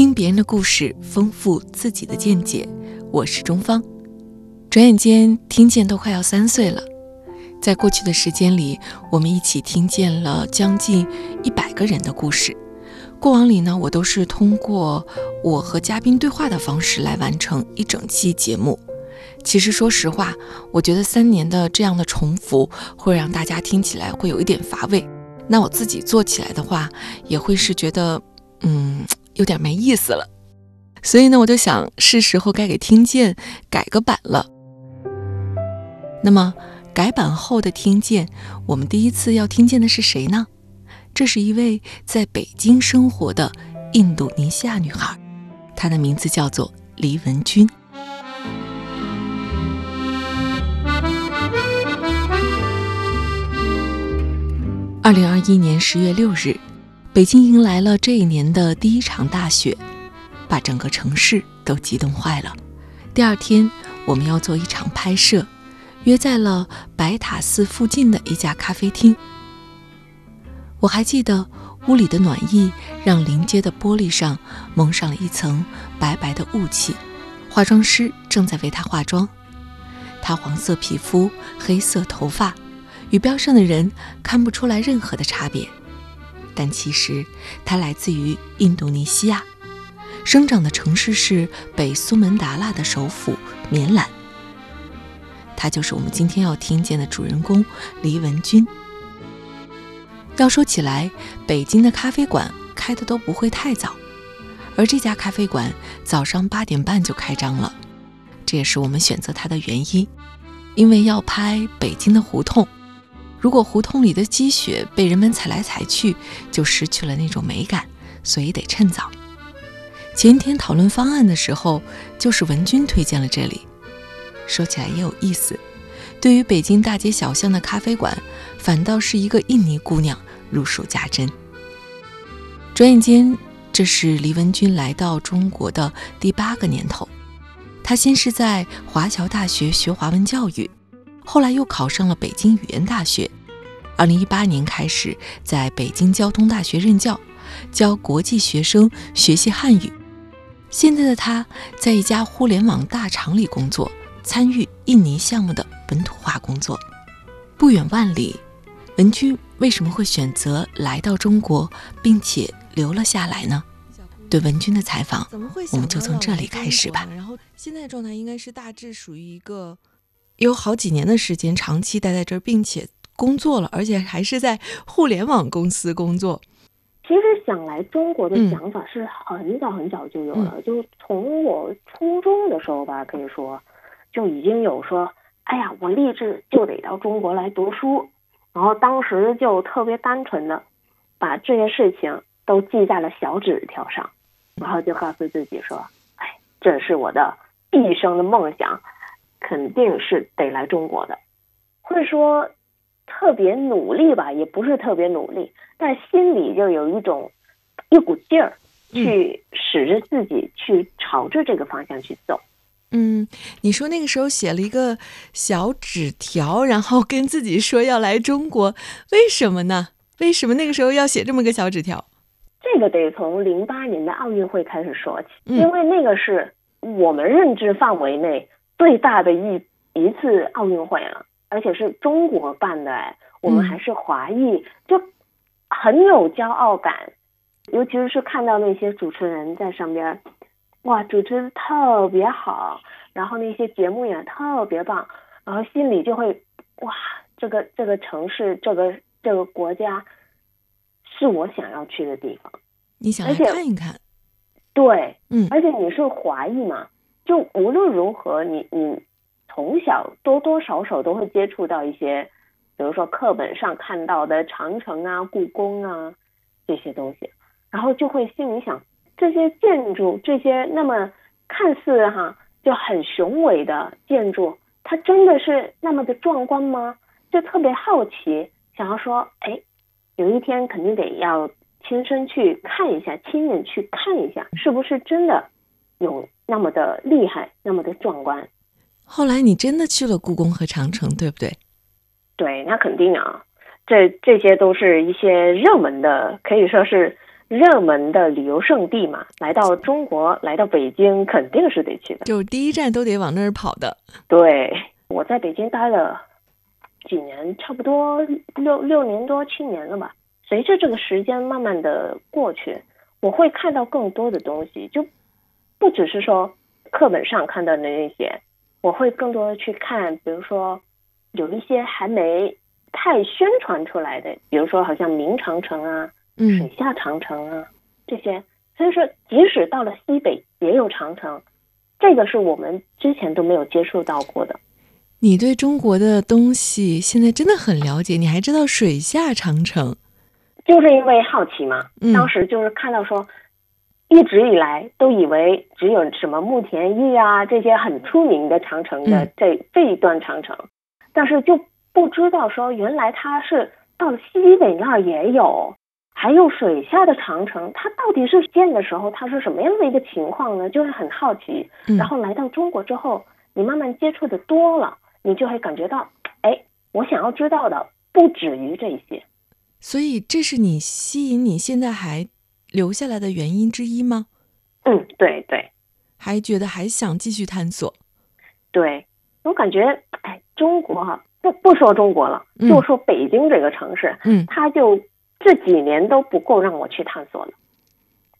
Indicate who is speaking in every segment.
Speaker 1: 听别人的故事，丰富自己的见解。我是钟芳。转眼间，听见都快要三岁了。在过去的时间里，我们一起听见了将近一百个人的故事。过往里呢，我都是通过我和嘉宾对话的方式来完成一整期节目。其实，说实话，我觉得三年的这样的重复会让大家听起来会有一点乏味。那我自己做起来的话，也会是觉得，嗯。有点没意思了，所以呢，我就想是时候该给听见改个版了。那么改版后的听见，我们第一次要听见的是谁呢？这是一位在北京生活的印度尼西亚女孩，她的名字叫做黎文君。二零二一年十月六日。北京迎来了这一年的第一场大雪，把整个城市都激动坏了。第二天，我们要做一场拍摄，约在了白塔寺附近的一家咖啡厅。我还记得屋里的暖意让临街的玻璃上蒙上了一层白白的雾气。化妆师正在为她化妆，她黄色皮肤、黑色头发，与标上的人看不出来任何的差别。但其实，它来自于印度尼西亚，生长的城市是北苏门答腊的首府棉兰。他就是我们今天要听见的主人公黎文君。要说起来，北京的咖啡馆开的都不会太早，而这家咖啡馆早上八点半就开张了，这也是我们选择它的原因，因为要拍北京的胡同。如果胡同里的积雪被人们踩来踩去，就失去了那种美感，所以得趁早。前天讨论方案的时候，就是文君推荐了这里。说起来也有意思，对于北京大街小巷的咖啡馆，反倒是一个印尼姑娘如数家珍。转眼间，这是黎文君来到中国的第八个年头。她先是在华侨大学学华文教育。后来又考上了北京语言大学，二零一八年开始在北京交通大学任教，教国际学生学习汉语。现在的他在一家互联网大厂里工作，参与印尼项目的本土化工作。不远万里，文君为什么会选择来到中国，并且留了下来呢？对文君的采访，我们就从这里开始吧。然后现在状态应该是大致属于一个。有好几年的时间，长期待在这儿，并且工作了，而且还是在互联网公司工作。
Speaker 2: 其实想来中国的想法是很早很早就有了，就从我初中的时候吧，可以说就已经有说，哎呀，我立志就得到中国来读书。然后当时就特别单纯的把这些事情都记在了小纸条上，然后就告诉自己说，哎，这是我的毕生的梦想。肯定是得来中国的，会说特别努力吧，也不是特别努力，但心里就有一种一股劲儿，去使着自己去朝着这个方向去走。
Speaker 1: 嗯，你说那个时候写了一个小纸条，然后跟自己说要来中国，为什么呢？为什么那个时候要写这么个小纸条？
Speaker 2: 这个得从零八年的奥运会开始说起，因为那个是我们认知范围内。最大的一一次奥运会了，而且是中国办的，哎，我们还是华裔，就很有骄傲感。尤其是看到那些主持人在上边，哇，主持的特别好，然后那些节目也特别棒，然后心里就会，哇，这个这个城市，这个这个国家，是我想要去的地方。
Speaker 1: 你想来看一看？
Speaker 2: 对，嗯，而且你是华裔嘛。就无论如何，你你从小多多少少都会接触到一些，比如说课本上看到的长城啊、故宫啊这些东西，然后就会心里想，这些建筑，这些那么看似哈就很雄伟的建筑，它真的是那么的壮观吗？就特别好奇，想要说，哎，有一天肯定得要亲身去看一下，亲眼去看一下，是不是真的有。那么的厉害，那么的壮观。
Speaker 1: 后来你真的去了故宫和长城，对不对？
Speaker 2: 对，那肯定啊。这这些都是一些热门的，可以说是热门的旅游胜地嘛，来到中国，来到北京，肯定是得去的。
Speaker 1: 就第一站都得往那儿跑的。
Speaker 2: 对，我在北京待了几年，差不多六六年多七年了吧。随着这个时间慢慢的过去，我会看到更多的东西，就不只是说课本上看到的那些，我会更多的去看，比如说有一些还没太宣传出来的，比如说好像明长城啊。水下长城啊，这些，所以说即使到了西北也有长城，这个是我们之前都没有接触到过的。
Speaker 1: 你对中国的东西现在真的很了解，你还知道水下长城？
Speaker 2: 就是因为好奇嘛，当时就是看到说，一直以来都以为只有什么慕田峪啊这些很出名的长城的这这一段长城，但是就不知道说原来它是到了西北那儿也有。还有水下的长城，它到底是建的时候，它是什么样的一个情况呢？就会很好奇。然后来到中国之后，你慢慢接触的多了，你就会感觉到，哎，我想要知道的不止于这些。
Speaker 1: 所以，这是你吸引你现在还留下来的原因之一吗？
Speaker 2: 嗯，对对。
Speaker 1: 还觉得还想继续探索？
Speaker 2: 对，我感觉，哎，中国哈，不不说中国了，就说北京这个城市，嗯，它就。这几年都不够让我去探索了，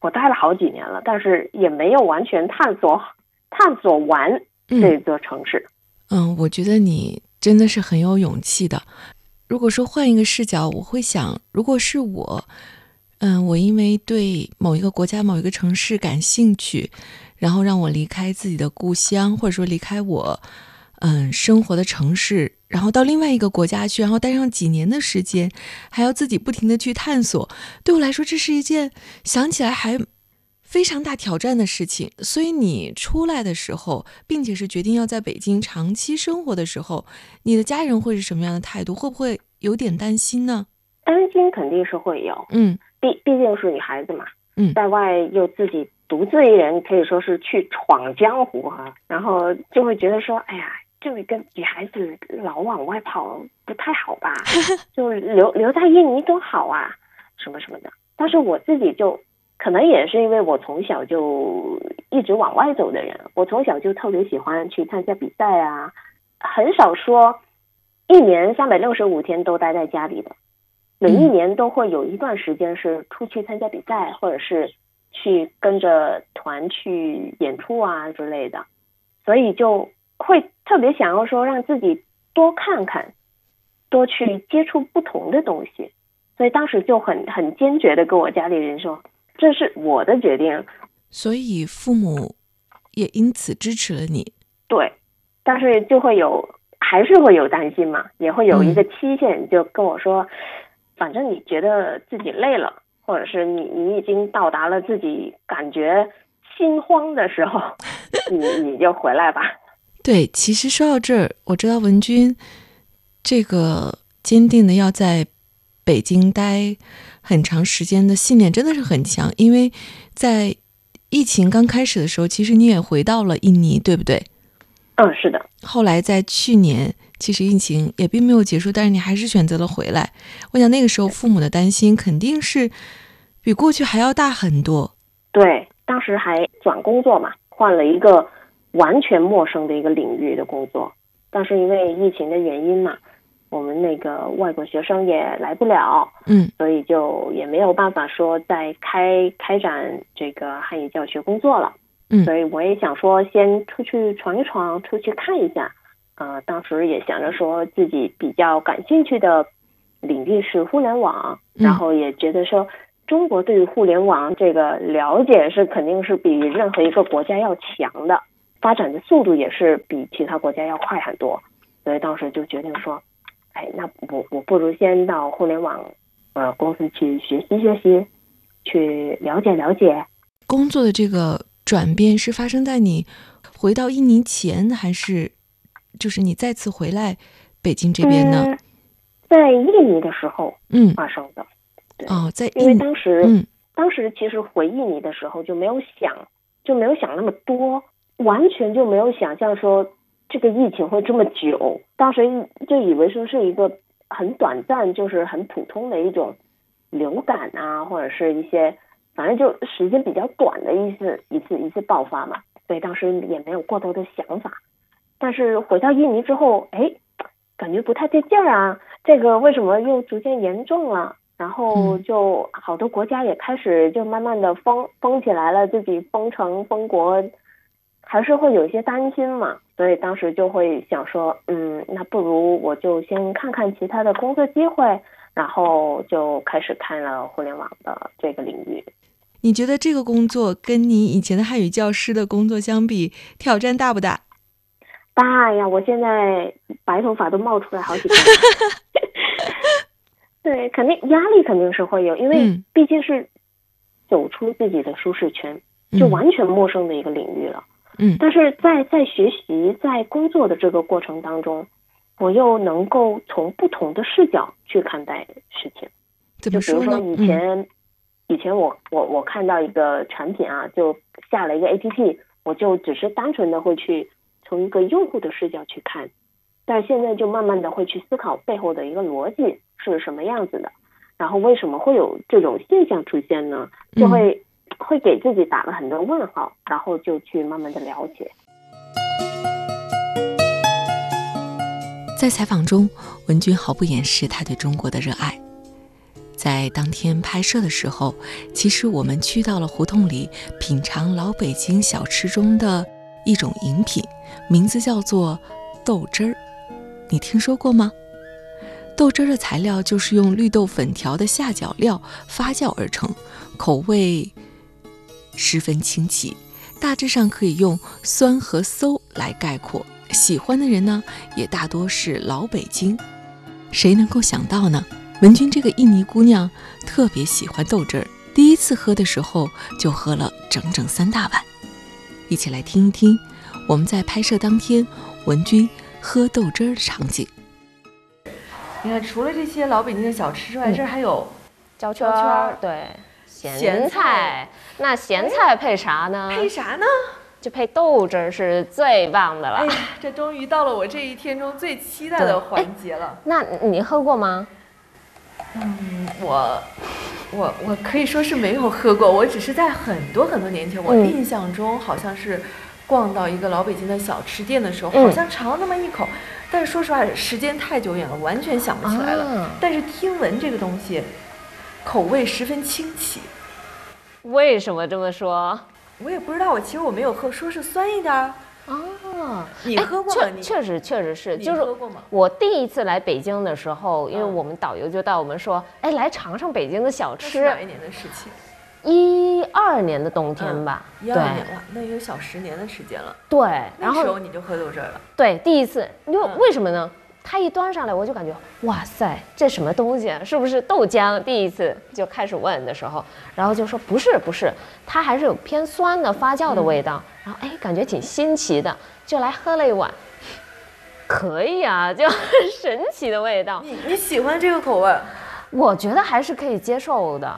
Speaker 2: 我待了好几年了，但是也没有完全探索探索完这座城市。
Speaker 1: 嗯，我觉得你真的是很有勇气的。如果说换一个视角，我会想，如果是我，嗯，我因为对某一个国家、某一个城市感兴趣，然后让我离开自己的故乡，或者说离开我。嗯，生活的城市，然后到另外一个国家去，然后待上几年的时间，还要自己不停的去探索。对我来说，这是一件想起来还非常大挑战的事情。所以你出来的时候，并且是决定要在北京长期生活的时候，你的家人会是什么样的态度？会不会有点担心呢？
Speaker 2: 担心肯定是会有。嗯，毕毕竟是女孩子嘛。嗯，在外又自己独自一人，可以说是去闯江湖哈。然后就会觉得说，哎呀。这一个女孩子老往外跑不太好吧？就留留在印尼多好啊，什么什么的。但是我自己就可能也是因为我从小就一直往外走的人，我从小就特别喜欢去参加比赛啊，很少说一年三百六十五天都待在家里的，每一年都会有一段时间是出去参加比赛，或者是去跟着团去演出啊之类的，所以就。会特别想要说让自己多看看，多去接触不同的东西，所以当时就很很坚决的跟我家里人说，这是我的决定。
Speaker 1: 所以父母也因此支持了你。
Speaker 2: 对，但是就会有还是会有担心嘛，也会有一个期限，就跟我说，反正你觉得自己累了，或者是你你已经到达了自己感觉心慌的时候，你 你就回来吧。
Speaker 1: 对，其实说到这儿，我知道文君这个坚定的要在北京待很长时间的信念真的是很强。因为在疫情刚开始的时候，其实你也回到了印尼，对不对？
Speaker 2: 嗯，是的。
Speaker 1: 后来在去年，其实疫情也并没有结束，但是你还是选择了回来。我想那个时候父母的担心肯定是比过去还要大很多。
Speaker 2: 对，当时还转工作嘛，换了一个。完全陌生的一个领域的工作，但是因为疫情的原因嘛，我们那个外国学生也来不了，嗯，所以就也没有办法说再开开展这个汉语教学工作了，嗯，所以我也想说先出去闯一闯，出去看一下，啊，当时也想着说自己比较感兴趣的领域是互联网，然后也觉得说中国对于互联网这个了解是肯定是比任何一个国家要强的。发展的速度也是比其他国家要快很多，所以当时就决定说，哎，那我我不如先到互联网呃公司去学习学习，去了解了解。
Speaker 1: 工作的这个转变是发生在你回到印尼前，还是就是你再次回来北京这边呢？
Speaker 2: 在印尼的时候，嗯，发生的。
Speaker 1: 哦，在
Speaker 2: 因为当时，嗯，当时其实回印尼的时候就没有想，就没有想那么多。完全就没有想象说这个疫情会这么久，当时就以为说是一个很短暂，就是很普通的一种流感啊，或者是一些反正就时间比较短的一次一次一次爆发嘛，所以当时也没有过多的想法。但是回到印尼之后，哎，感觉不太对劲儿啊，这个为什么又逐渐严重了？然后就好多国家也开始就慢慢的封封起来了，自己封城封国，还是会有一些担心嘛。所以当时就会想说，嗯，那不如我就先看看其他的工作机会，然后就开始看了互联网的这个领域。
Speaker 1: 你觉得这个工作跟你以前的汉语教师的工作相比，挑战大不大？
Speaker 2: 大呀！我现在白头发都冒出来好几根。对，肯定压力肯定是会有，因为毕竟是走出自己的舒适圈，就完全陌生的一个领域了。
Speaker 1: 嗯，
Speaker 2: 但是在在学习、在工作的这个过程当中，我又能够从不同的视角去看待事情。
Speaker 1: 就比
Speaker 2: 如说以前，以前我我我看到一个产品啊，就下了一个 APP，我就只是单纯的会去从一个用户的视角去看，但现在就慢慢的会去思考背后的一个逻辑。是什么样子的？然后为什么会有这种现象出现呢？就会会给自己打了很多问号，然后就去慢慢的了解。
Speaker 1: 在采访中，文军毫不掩饰他对中国的热爱。在当天拍摄的时候，其实我们去到了胡同里品尝老北京小吃中的一种饮品，名字叫做豆汁儿。你听说过吗？豆汁儿的材料就是用绿豆粉条的下脚料发酵而成，口味十分清奇，大致上可以用酸和馊来概括。喜欢的人呢，也大多是老北京。谁能够想到呢？文君这个印尼姑娘特别喜欢豆汁儿，第一次喝的时候就喝了整整三大碗。一起来听一听我们在拍摄当天文君喝豆汁儿的场景。
Speaker 3: 你看，除了这些老北京的小吃之外，这儿还有
Speaker 4: 焦圈儿，对，咸菜。那咸菜配啥呢？
Speaker 3: 配啥呢？
Speaker 4: 就配豆汁儿是最棒的了。哎
Speaker 3: 呀，这终于到了我这一天中最期待的环节了。
Speaker 4: 那你喝过吗？
Speaker 3: 嗯，我，我我可以说是没有喝过，我只是在很多很多年前，我印象中好像是逛到一个老北京的小吃店的时候，好像尝了那么一口。但是说实话，时间太久远了，完全想不起来了。但是听闻这个东西，口味十分清奇。
Speaker 4: 为什么这么说？
Speaker 3: 我也不知道。我其实我没有喝，说是酸一点儿。
Speaker 4: 哦，
Speaker 3: 你喝过吗？
Speaker 4: 确确实确实是，就是？我第一次来北京的时候，因为我们导游就带我们说，哎，来尝尝北京的小吃。
Speaker 3: 哪一年的事情？
Speaker 4: 一二年的冬天吧，
Speaker 3: 一二年哇，那有小十年的时间了。
Speaker 4: 对，
Speaker 3: 那时候你就喝到这儿了。
Speaker 4: 对，第一次，因为为什么呢？它一端上来，我就感觉哇塞，这什么东西？是不是豆浆？第一次就开始问的时候，然后就说不是不是，它还是有偏酸的发酵的味道。然后哎，感觉挺新奇的，就来喝了一碗，可以啊，就很神奇的味道。
Speaker 3: 你你喜欢这个口味？
Speaker 4: 我觉得还是可以接受的。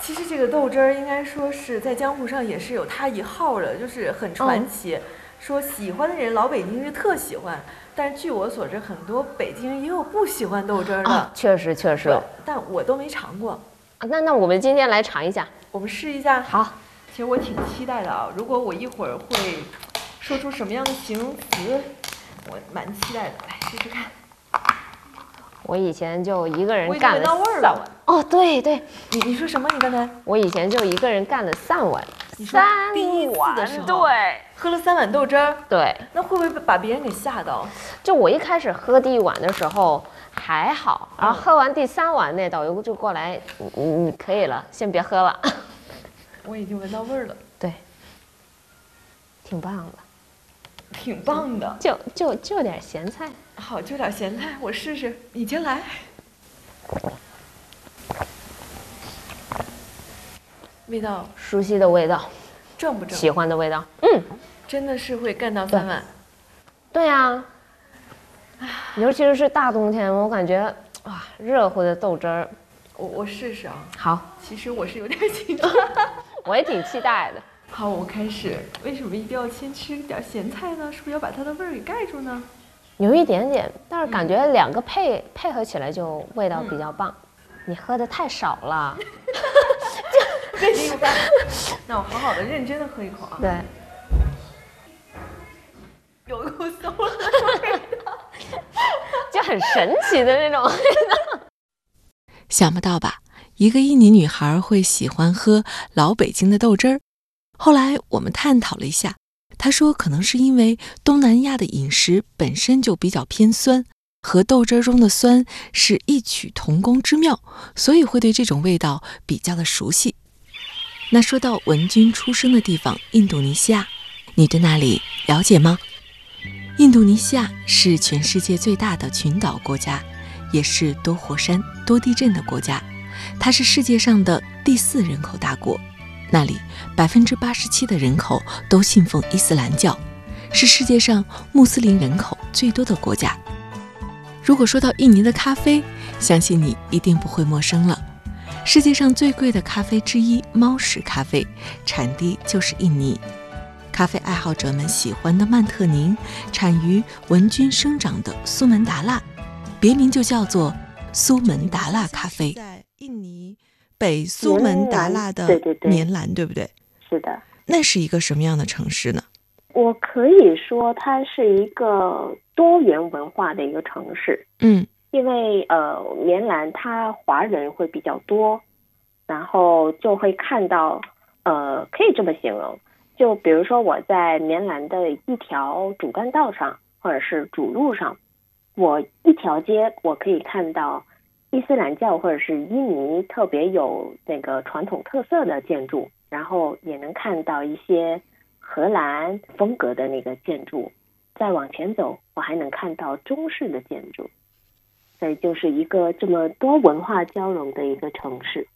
Speaker 3: 其实这个豆汁儿应该说是在江湖上也是有它一号的，就是很传奇。说喜欢的人老北京是特喜欢，但是据我所知，很多北京人也有不喜欢豆汁儿的。
Speaker 4: 确实确实，
Speaker 3: 但我都没尝过。
Speaker 4: 啊那那我们今天来尝一下，
Speaker 3: 我们试一下。
Speaker 4: 好，
Speaker 3: 其实我挺期待的啊。如果我一会儿会说出什么样的形容词，我蛮期待的。来试试看。
Speaker 4: 我以前就一个人干
Speaker 3: 了三碗。
Speaker 4: 哦，对对，
Speaker 3: 你你说什么？你刚才？
Speaker 4: 我以前就一个人干了三碗。
Speaker 3: 三碗的时候，
Speaker 4: 对，
Speaker 3: 喝了三碗豆汁儿。
Speaker 4: 对，
Speaker 3: 那会不会把别人给吓到？
Speaker 4: 就我一开始喝第一碗的时候还好，然后喝完第三碗，那导游就过来，你你可以了，先别喝了。
Speaker 3: 我已经闻到味儿了。
Speaker 4: 对，挺棒的。
Speaker 3: 挺棒的。
Speaker 4: 就就就点咸菜。
Speaker 3: 好，就点咸菜，我试试。你先来。味道
Speaker 4: 熟悉的味道，
Speaker 3: 正不正？
Speaker 4: 喜欢的味道，嗯，
Speaker 3: 真的是会干到三碗。
Speaker 4: 对呀，尤其是是大冬天，我感觉哇，热乎的豆汁儿，
Speaker 3: 我我试试啊。
Speaker 4: 好，
Speaker 3: 其实我是有点紧张，
Speaker 4: 我也挺期待的。
Speaker 3: 好，我开始。为什么一定要先吃点咸菜呢？是不是要把它的味儿给盖住呢？
Speaker 4: 有一点点，但是感觉两个配配合起来就味道比较棒。你喝的太少了。
Speaker 3: 背景音那我好好的认真的喝一口啊。
Speaker 4: 对。
Speaker 3: 有一股馊了的味道，
Speaker 4: 就很神奇的那种味道。
Speaker 1: 想不到吧？一个印尼女孩会喜欢喝老北京的豆汁儿。后来我们探讨了一下，她说可能是因为东南亚的饮食本身就比较偏酸，和豆汁儿中的酸是异曲同工之妙，所以会对这种味道比较的熟悉。那说到文君出生的地方印度尼西亚，你对那里了解吗？印度尼西亚是全世界最大的群岛国家，也是多火山、多地震的国家。它是世界上的第四人口大国，那里百分之八十七的人口都信奉伊斯兰教，是世界上穆斯林人口最多的国家。如果说到印尼的咖啡，相信你一定不会陌生了。世界上最贵的咖啡之一——猫屎咖啡，产地就是印尼。咖啡爱好者们喜欢的曼特宁，产于文菌生长的苏门答腊，别名就叫做苏门答腊咖啡。在印尼北苏门答腊的棉兰，对不对？
Speaker 2: 是的。
Speaker 1: 那是一个什么样的城市呢？
Speaker 2: 我可以说它是一个多元文化的一个城市。
Speaker 1: 嗯，
Speaker 2: 因为呃，棉兰它华人会比较多，然后就会看到，呃，可以这么形容。就比如说我在棉兰的一条主干道上，或者是主路上，我一条街我可以看到伊斯兰教或者是印尼特别有那个传统特色的建筑，然后也能看到一些荷兰风格的那个建筑。再往前走，我还能看到中式的建筑，所以就是一个这么多文化交融的一个城市。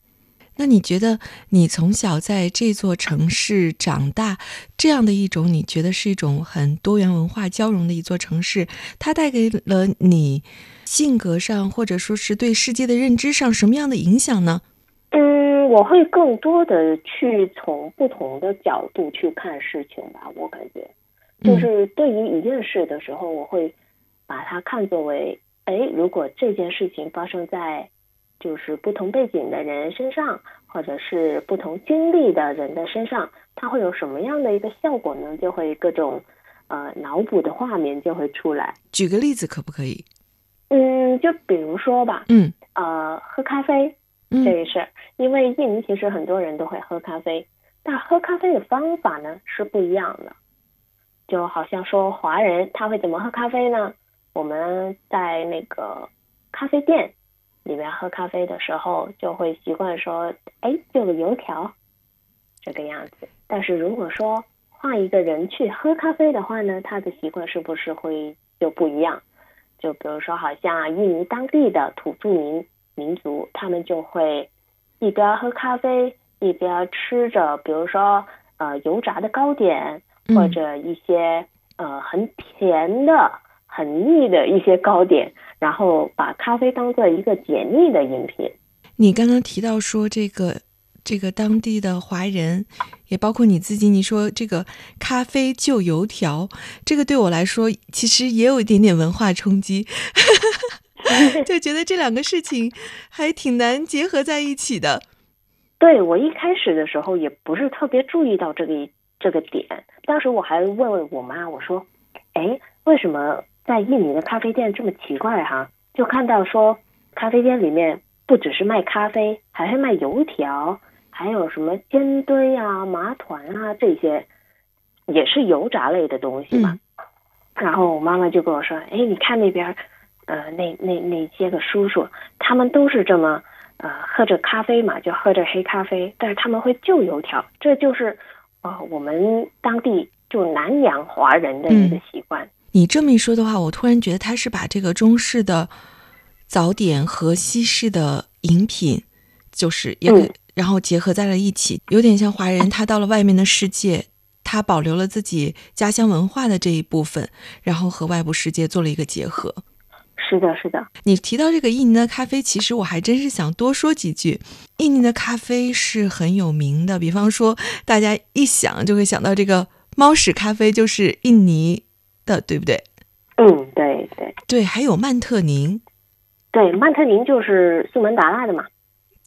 Speaker 1: 那你觉得你从小在这座城市长大，这样的一种你觉得是一种很多元文化交融的一座城市，它带给了你性格上或者说是对世界的认知上什么样的影响呢？
Speaker 2: 嗯，我会更多的去从不同的角度去看事情吧。我感觉，就是对于一件事的时候，我会把它看作为，哎，如果这件事情发生在。就是不同背景的人身上，或者是不同经历的人的身上，它会有什么样的一个效果呢？就会各种，呃，脑补的画面就会出来。
Speaker 1: 举个例子可不可以？
Speaker 2: 嗯，就比如说吧，
Speaker 1: 嗯，
Speaker 2: 呃，喝咖啡这一事儿，因为印尼其实很多人都会喝咖啡，但喝咖啡的方法呢是不一样的。就好像说华人他会怎么喝咖啡呢？我们在那个咖啡店。里面喝咖啡的时候，就会习惯说：“哎，就个油条，这个样子。”但是如果说换一个人去喝咖啡的话呢，他的习惯是不是会就不一样？就比如说，好像印尼当地的土著民民族，他们就会一边喝咖啡，一边吃着，比如说呃油炸的糕点，或者一些呃很甜的、很腻的一些糕点。然后把咖啡当做一个解腻的饮品。
Speaker 1: 你刚刚提到说这个这个当地的华人，也包括你自己，你说这个咖啡就油条，这个对我来说其实也有一点点文化冲击，就觉得这两个事情还挺难结合在一起的。
Speaker 2: 对我一开始的时候也不是特别注意到这个这个点，当时我还问问我妈，我说：“哎，为什么？”在印尼的咖啡店这么奇怪哈，就看到说咖啡店里面不只是卖咖啡，还会卖油条，还有什么煎堆啊、麻团啊这些，也是油炸类的东西嘛。然后我妈妈就跟我说：“哎，你看那边，呃，那那那些个叔叔，他们都是这么呃喝着咖啡嘛，就喝着黑咖啡，但是他们会就油条，这就是呃我们当地就南洋华人的一个习惯。”
Speaker 1: 你这么一说的话，我突然觉得他是把这个中式的早点和西式的饮品，就是也然后结合在了一起，有点像华人他到了外面的世界，他保留了自己家乡文化的这一部分，然后和外部世界做了一个结合。
Speaker 2: 是的，是的。
Speaker 1: 你提到这个印尼的咖啡，其实我还真是想多说几句。印尼的咖啡是很有名的，比方说大家一想就会想到这个猫屎咖啡，就是印尼。的对不对？
Speaker 2: 嗯，对对
Speaker 1: 对，还有曼特宁，
Speaker 2: 对曼特宁就是苏门答腊的嘛。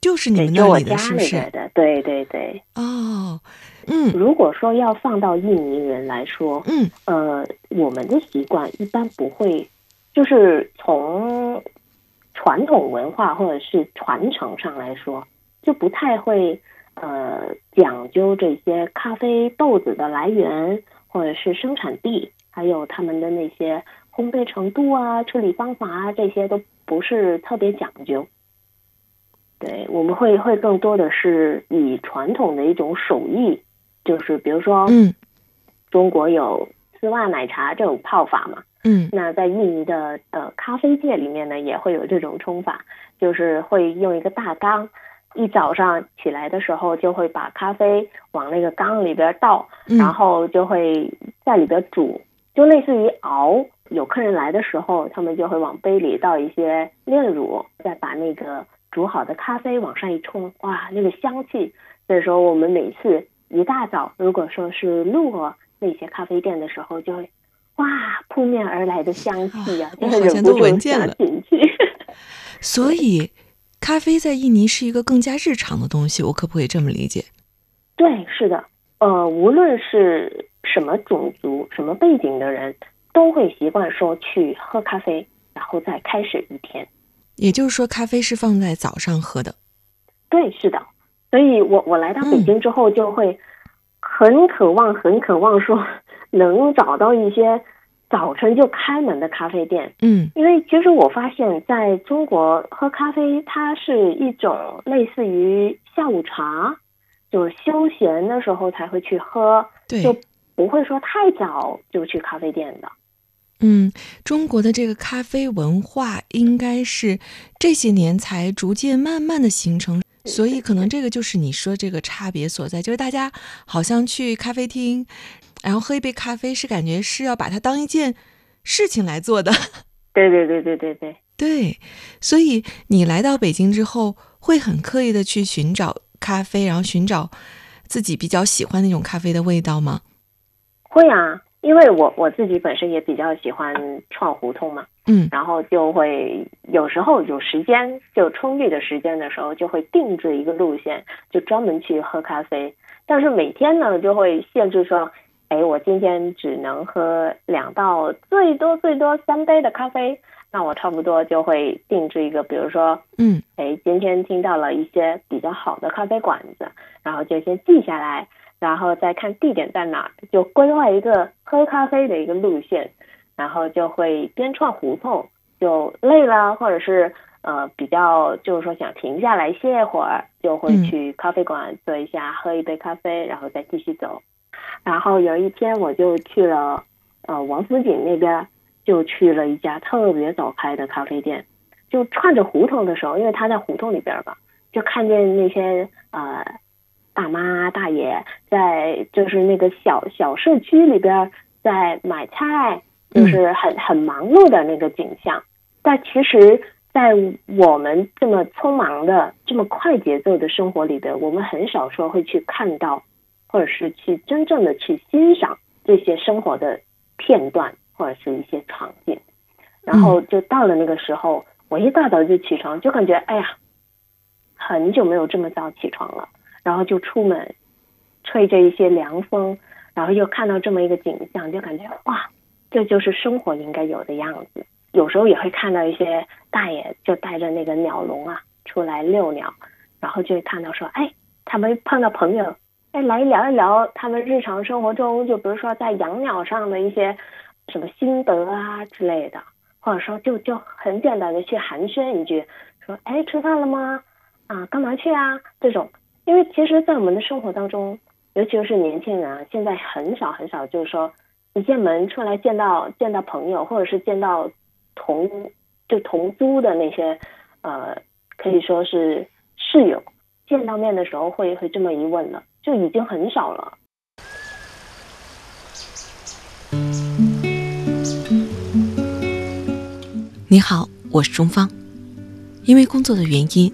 Speaker 1: 就是你们那里的，是不是？
Speaker 2: 对对对。
Speaker 1: 哦，嗯
Speaker 2: 如果说要放到印尼人来说，
Speaker 1: 嗯
Speaker 2: 呃，我们的习惯一般不会，就是从传统文化或者是传承上来说，就不太会呃讲究这些咖啡豆子的来源或者是生产地，还有他们的那些烘焙程度啊、处理方法啊，这些都不是特别讲究。对，我们会会更多的是以传统的一种手艺，就是比如说，
Speaker 1: 嗯。
Speaker 2: 中国有丝袜奶茶这种泡法嘛，
Speaker 1: 嗯。
Speaker 2: 那在印尼的呃咖啡界里面呢，也会有这种冲法，就是会用一个大缸，一早上起来的时候就会把咖啡往那个缸里边倒，
Speaker 1: 嗯，
Speaker 2: 然后就会在里边煮，就类似于熬。有客人来的时候，他们就会往杯里倒一些炼乳，再把那个煮好的咖啡往上一冲，哇，那个香气！所以说，我们每次一大早，如果说是路过那些咖啡店的时候，就会哇，扑面而来的香气啊，就
Speaker 1: 我
Speaker 2: 是忍不
Speaker 1: 好像都闻
Speaker 2: 住想
Speaker 1: 见了
Speaker 2: 进去。
Speaker 1: 所以咖啡在印尼是一个更加日常的东西，我可不可以这么理解？
Speaker 2: 对，是的，呃，无论是什么种族、什么背景的人，都会习惯说去喝咖啡，然后再开始一天。
Speaker 1: 也就是说，咖啡是放在早上喝的。
Speaker 2: 对，是的，所以我我来到北京之后，就会很渴望、很渴望说能找到一些早晨就开门的咖啡店，
Speaker 1: 嗯
Speaker 2: 因为其实我发现在中国喝咖啡，它是一种类似于下午茶，就是休闲的时候才会去喝，
Speaker 1: 对，
Speaker 2: 就不会说太早就去咖啡店的。
Speaker 1: 嗯，中国的这个咖啡文化应该是这些年才逐渐慢慢的形成，所以可能这个就是你说这个差别所在，就是大家好像去咖啡厅，然后喝一杯咖啡是感觉是要把它当一件事情来做的。
Speaker 2: 对对对对对对，
Speaker 1: 对，所以你来到北京之后，会很刻意的去寻找咖啡，然后寻找自己比较喜欢那种咖啡的味道吗？
Speaker 2: 会啊，因为我我自己本身也比较喜欢串胡同嘛，
Speaker 1: 嗯
Speaker 2: 然后就会有时候有时间，就充裕的时间的时候，就会定制一个路线，就专门去喝咖啡。但是每天呢，就会限制说，哎，我今天只能喝两到最多最多三杯的咖啡。那我差不多就会定制一个，比如说，
Speaker 1: 嗯
Speaker 2: 哎，今天听到了一些比较好的咖啡馆子，然后就先记下来，然后再看地点在哪，就规划一个喝咖啡的一个路线，然后就会边串胡同，就累了，或者是呃比较就是说想停下来歇一会儿，就会去咖啡馆坐一下，喝一杯咖啡，然后再继续走。然后有一天我就去了呃王府井那边，就去了一家特别早开的咖啡店，就串着胡同的时候，因为他在胡同里边吧，就看见那些呃大妈大爷在就是那个小小社区里边在买菜，就是很很忙碌的那个景象。但其实，在我们这么匆忙的、这么快节奏的生活里边，我们很少说会去看到，或者是去真正的去欣赏这些生活的片段或者是一些场景。然后就到了那个时候，我一大早就起床，就感觉哎呀，很久没有这么早起床了。然后就出门，吹着一些凉风，然后又看到这么一个景象，就感觉哇，这就是生活应该有的样子。有时候也会看到一些大爷就带着那个鸟笼啊出来遛鸟，然后就会看到说，哎，他们碰到朋友，哎，来聊一聊他们日常生活中，就比如说在养鸟上的一些什么心得啊之类的，或者说就就很简单的去寒暄一句，说，哎，吃饭了吗？啊，干嘛去啊？这种。因为其实，在我们的生活当中，尤其是年轻人啊，现在很少很少，就是说一进门出来见到见到朋友，或者是见到同就同租的那些呃，可以说是室友，见到面的时候会会这么一问了，就已经很少了。
Speaker 1: 你好，我是钟芳。因为工作的原因，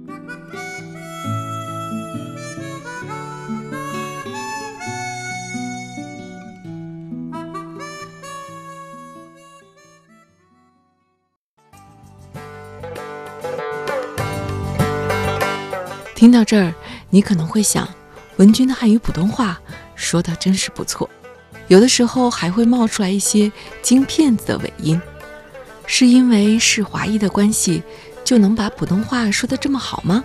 Speaker 1: 听到这儿，你可能会想，文君的汉语普通话说的真是不错，有的时候还会冒出来一些京片子的尾音，是因为是华裔的关系，就能把普通话说的这么好吗？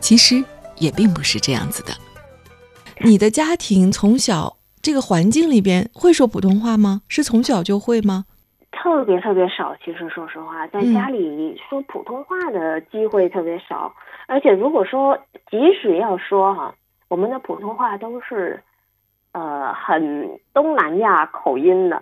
Speaker 1: 其实也并不是这样子的。你的家庭从小这个环境里边会说普通话吗？是从小就会吗？
Speaker 2: 特别特别少，其实说实话，在家里说普通话的机会特别少。而且如果说即使要说哈，我们的普通话都是，呃，很东南亚口音的，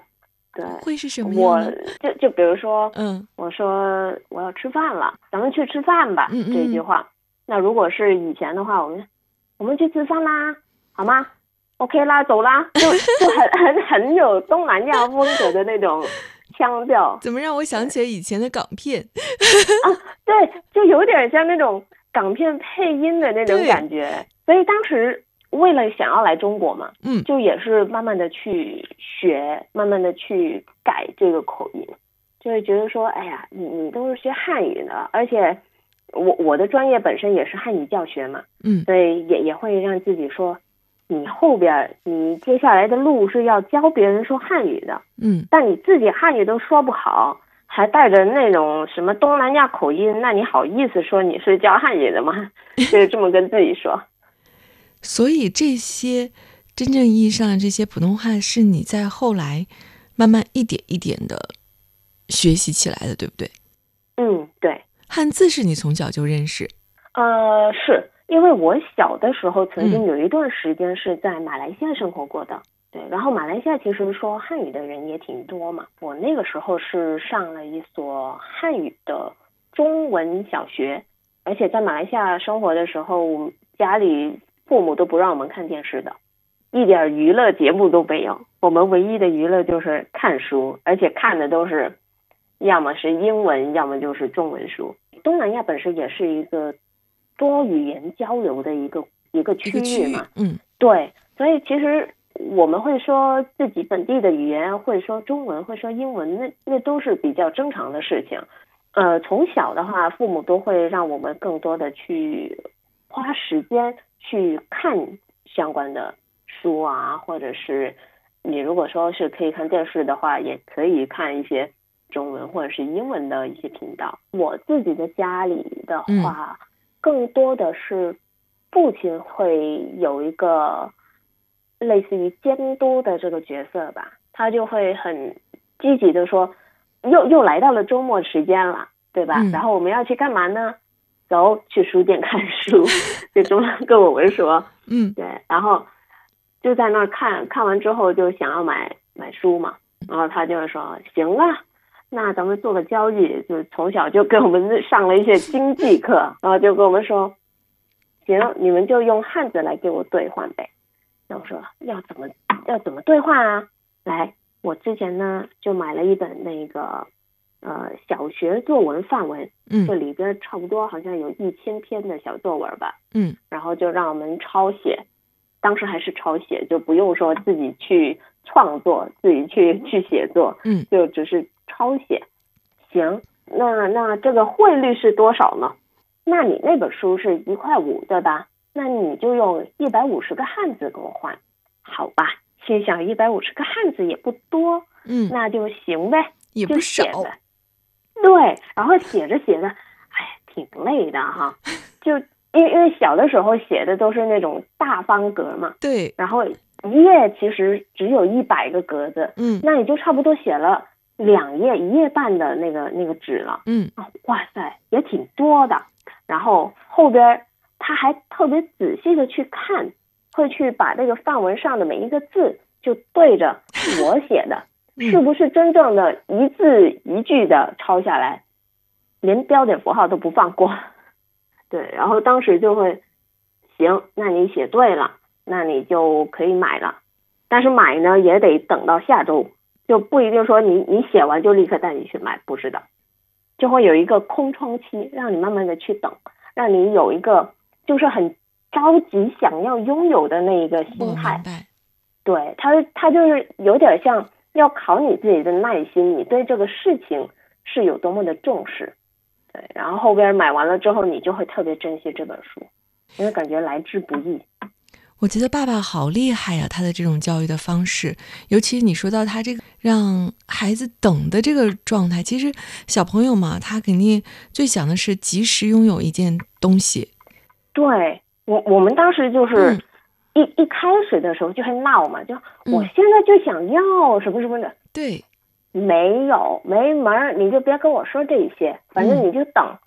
Speaker 2: 对，
Speaker 1: 会是什么
Speaker 2: 我就就比如说，
Speaker 1: 嗯，
Speaker 2: 我说我要吃饭了，咱们去吃饭吧，
Speaker 1: 嗯嗯
Speaker 2: 这句话。那如果是以前的话，我们我们去吃饭啦，好吗？OK 啦，走啦，就 就很很很有东南亚风格的那种腔调。
Speaker 1: 怎么让我想起了以前的港片？
Speaker 2: 啊，对，就有点像那种。港片配音的那种感觉，所以当时为了想要来中国嘛，
Speaker 1: 嗯，
Speaker 2: 就也是慢慢的去学，慢慢的去改这个口音，就会觉得说，哎呀，你你都是学汉语的，而且我我的专业本身也是汉语教学嘛，
Speaker 1: 嗯，
Speaker 2: 所以也也会让自己说，你后边你接下来的路是要教别人说汉语的，
Speaker 1: 嗯，
Speaker 2: 但你自己汉语都说不好。还带着那种什么东南亚口音，那你好意思说你是教汉语的吗？就这么跟自己说。
Speaker 1: 所以这些真正意义上的这些普通话，是你在后来慢慢一点一点的学习起来的，对不对？
Speaker 2: 嗯，对。
Speaker 1: 汉字是你从小就认识？
Speaker 2: 呃，是因为我小的时候曾经有一段时间是在马来西亚生活过的。对，然后马来西亚其实说汉语的人也挺多嘛。我那个时候是上了一所汉语的中文小学，而且在马来西亚生活的时候，家里父母都不让我们看电视的，一点娱乐节目都没有。我们唯一的娱乐就是看书，而且看的都是要么是英文，要么就是中文书。东南亚本身也是一个多语言交流的一个一个区域嘛，
Speaker 1: 嗯，
Speaker 2: 对，所以其实。我们会说自己本地的语言，会说中文，会说英文，那那都是比较正常的事情。呃，从小的话，父母都会让我们更多的去花时间去看相关的书啊，或者是你如果说是可以看电视的话，也可以看一些中文或者是英文的一些频道。我自己的家里的话，更多的是父亲会有一个。类似于监督的这个角色吧，他就会很积极的说，又又来到了周末时间了，对吧？然后我们要去干嘛呢？走去书店看书，就这么跟我们说。
Speaker 1: 嗯，
Speaker 2: 对，然后就在那儿看看完之后就想要买买书嘛，然后他就说行啊，那咱们做个交易，就从小就给我们上了一些经济课，然后就跟我们说，行，你们就用汉字来给我兑换呗。那我说要怎么要怎么兑换啊？来，我之前呢就买了一本那个呃小学作文范文，
Speaker 1: 嗯，
Speaker 2: 这里边差不多好像有一千篇的小作文吧，
Speaker 1: 嗯，
Speaker 2: 然后就让我们抄写，当时还是抄写，就不用说自己去创作，自己去去写作，
Speaker 1: 嗯，
Speaker 2: 就只是抄写。行，那那这个汇率是多少呢？那你那本书是一块五对吧？那你就用一百五十个汉字给我换，好吧？心想一百五十个汉字也不多，
Speaker 1: 嗯，
Speaker 2: 那就行呗，
Speaker 1: 也不少。
Speaker 2: 对，然后写着写着，哎，挺累的哈。就因为因为小的时候写的都是那种大方格嘛，
Speaker 1: 对，
Speaker 2: 然后一页其实只有一百个格子，
Speaker 1: 嗯，
Speaker 2: 那你就差不多写了两页一页半的那个那个纸了，
Speaker 1: 嗯，
Speaker 2: 哇塞，也挺多的。然后后边。他还特别仔细的去看，会去把这个范文上的每一个字就对着我写的，是不是真正的一字一句的抄下来，连标点符号都不放过。对，然后当时就会，行，那你写对了，那你就可以买了，但是买呢也得等到下周，就不一定说你你写完就立刻带你去买，不是的，就会有一个空窗期，让你慢慢的去等，让你有一个就是很着急想要拥有的那一个心态。对他，他就是有点像要考你自己的耐心，你对这个事情是有多么的重视。对，然后后边买完了之后，你就会特别珍惜这本书，因为感觉来之不易。
Speaker 1: 我觉得爸爸好厉害呀，他的这种教育的方式，尤其你说到他这个让孩子等的这个状态，其实小朋友嘛，他肯定最想的是及时拥有一件东西。
Speaker 2: 对我，我们当时就是一一开始的时候就会闹嘛，就我现在就想要什么什么的。
Speaker 1: 对，
Speaker 2: 没有没门儿，你就别跟我说这些，反正你就等，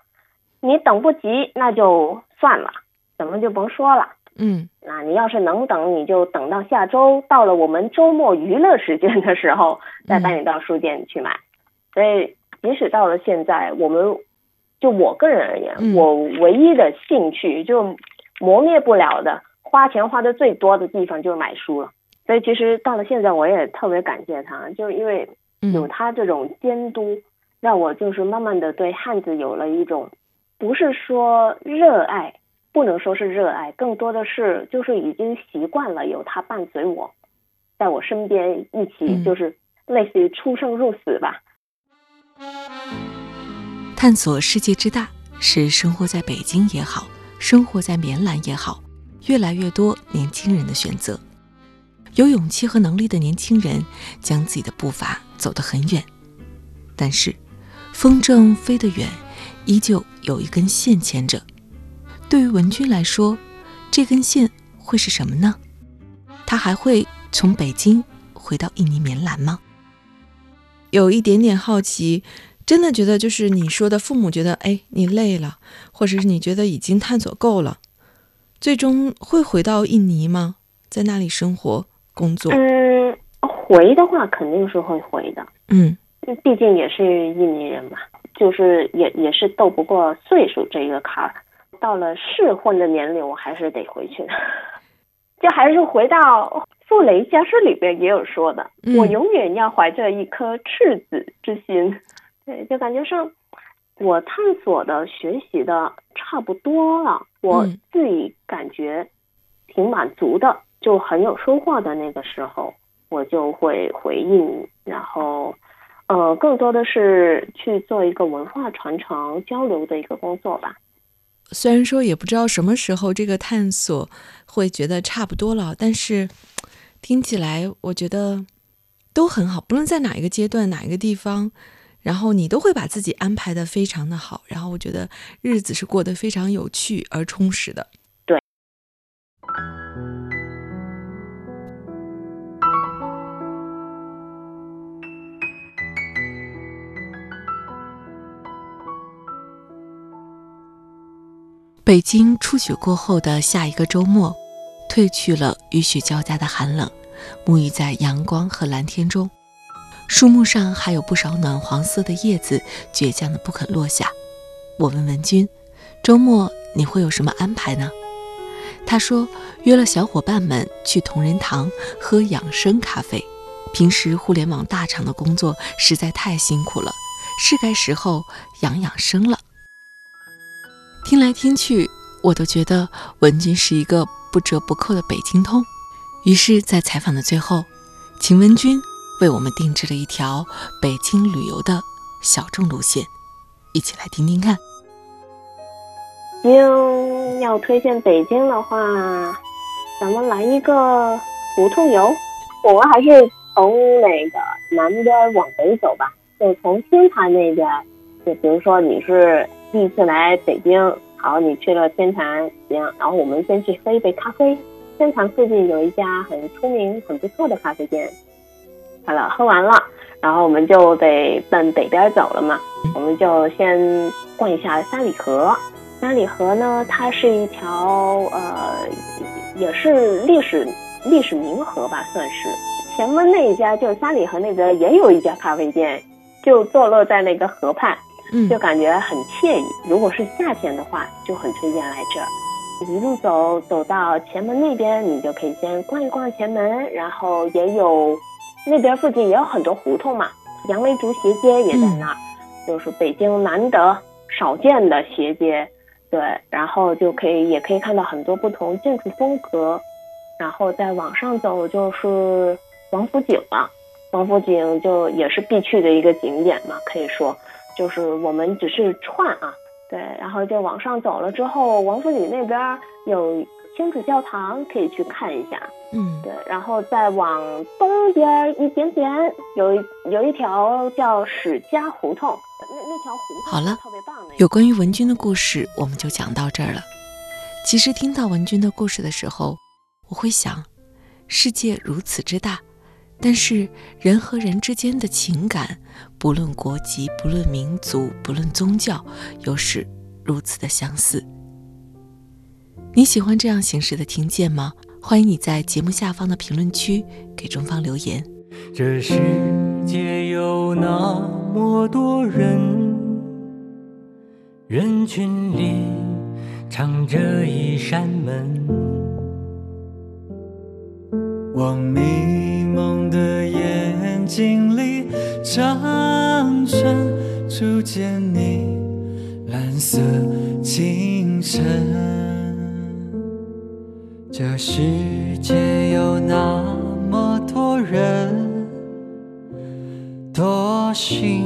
Speaker 2: 你等不及那就算了，怎么就甭说了。
Speaker 1: 嗯，
Speaker 2: 那你要是能等，你就等到下周到了我们周末娱乐时间的时候，再带你到书店去买。所以，即使到了现在，我们就我个人而言，我唯一的兴趣就磨灭不了的，花钱花的最多的地方就是买书了。所以，其实到了现在，我也特别感谢他，就是因为有他这种监督，让我就是慢慢的对汉字有了一种，不是说热爱。不能说是热爱，更多的是就是已经习惯了有他伴随我，在我身边一起，就是类似于出生入死吧。
Speaker 1: 探索世界之大，是生活在北京也好，生活在棉兰也好，越来越多年轻人的选择。有勇气和能力的年轻人，将自己的步伐走得很远，但是风筝飞得远，依旧有一根线牵着。对于文君来说，这根线会是什么呢？他还会从北京回到印尼棉兰吗？有一点点好奇，真的觉得就是你说的，父母觉得哎你累了，或者是你觉得已经探索够了，最终会回到印尼吗？在那里生活工作？
Speaker 2: 嗯，回的话肯定是会回的。
Speaker 1: 嗯，
Speaker 2: 毕竟也是印尼人嘛，就是也也是斗不过岁数这一个坎儿。到了适婚的年龄，我还是得回去的。就还是回到《傅雷家书》里边也有说的，我永远要怀着一颗赤子之心。对，就感觉上我探索的、学习的差不多了，我自己感觉挺满足的，就很有收获的那个时候，我就会回应，然后呃，更多的是去做一个文化传承、交流的一个工作吧。
Speaker 1: 虽然说也不知道什么时候这个探索会觉得差不多了，但是听起来我觉得都很好。不论在哪一个阶段、哪一个地方，然后你都会把自己安排的非常的好，然后我觉得日子是过得非常有趣而充实的。对北京初雪过后的下一个周末，褪去了雨雪交加的寒冷，沐浴在阳光和蓝天中。树木上还有不少暖黄色的叶子，倔强的不肯落下。我问文君，周末你会有什么安排呢？他说约了小伙伴们去同仁堂喝养生咖啡。平时互联网大厂的工作实在太辛苦了，是该时候养养生了。听来听去，我都觉得文君是一个不折不扣的北京通。于是，在采访的最后，请文君为我们定制了一条北京旅游的小众路线，一起来听听看。
Speaker 2: 您要推荐北京的话，咱们来一个胡同游。我们还是从那个南边往北走吧，就从天坛那边。就比如说你是。第一次来北京，好，你去了天坛，行，然后我们先去喝一杯咖啡。天坛附近有一家很出名、很不错的咖啡店。好了，喝完了，然后我们就得奔北边走了嘛。我们就先逛一下三里河。三里河呢，它是一条呃，也是历史历史名河吧，算是。前门那一家就是三里河那边也有一家咖啡店，就坐落在那个河畔。就感觉很惬意。如果是夏天的话，就很推荐来这儿。一路走走到前门那边，你就可以先逛一逛前门，然后也有那边附近也有很多胡同嘛，杨梅竹斜街也在那儿，就是北京难得少见的斜街。对，然后就可以也可以看到很多不同建筑风格，然后再往上走就是王府井了。王府井就也是必去的一个景点嘛，可以说，就是我们只是串啊，对，然后就往上走了之后，王府井那边有天主教堂可以去看一下，
Speaker 1: 嗯，
Speaker 2: 对，然后再往东边一点点，有有一条叫史家胡同。那那条胡同
Speaker 1: 好了，
Speaker 2: 特别棒的。
Speaker 1: 有关于文君的故事，我们就讲到这儿了。其实听到文君的故事的时候，我会想，世界如此之大，但是人和人之间的情感，不论国籍，不论民族，不论宗教，又是如此的相似。你喜欢这样形式的听见吗？欢迎你在节目下方的评论区给中方留言。
Speaker 5: 这世界有那么多人，人群里藏着一扇门，
Speaker 6: 往迷蒙的眼睛里长伸，初见你蓝色清晨。这世界有那么多人。多幸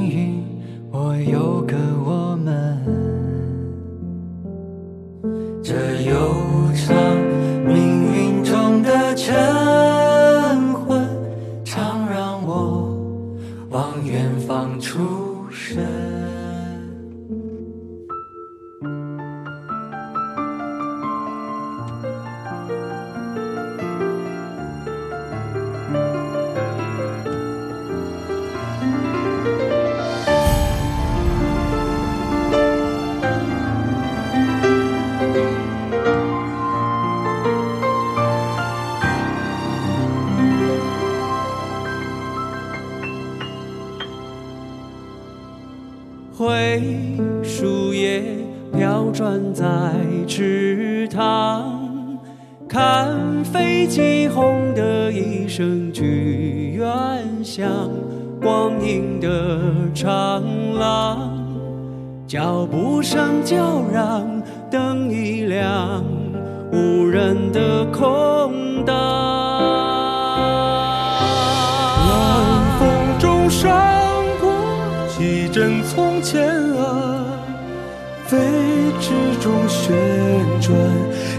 Speaker 6: 看飞机轰的一声，剧院响，光阴的长廊，脚步声叫嚷，灯一亮，无人的空荡，晚风中闪过几帧从前啊，飞驰中旋转，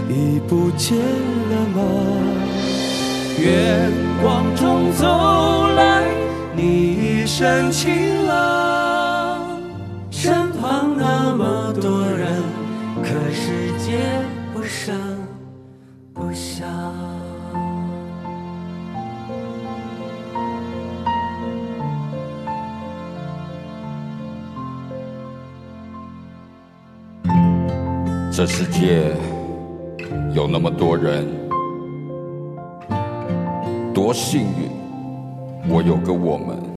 Speaker 6: 已不见了吗？月光中走来，你一身晴朗，身旁那么多人，可世界不声不响。
Speaker 7: 这世界有那么多人，多幸运，我有个我们。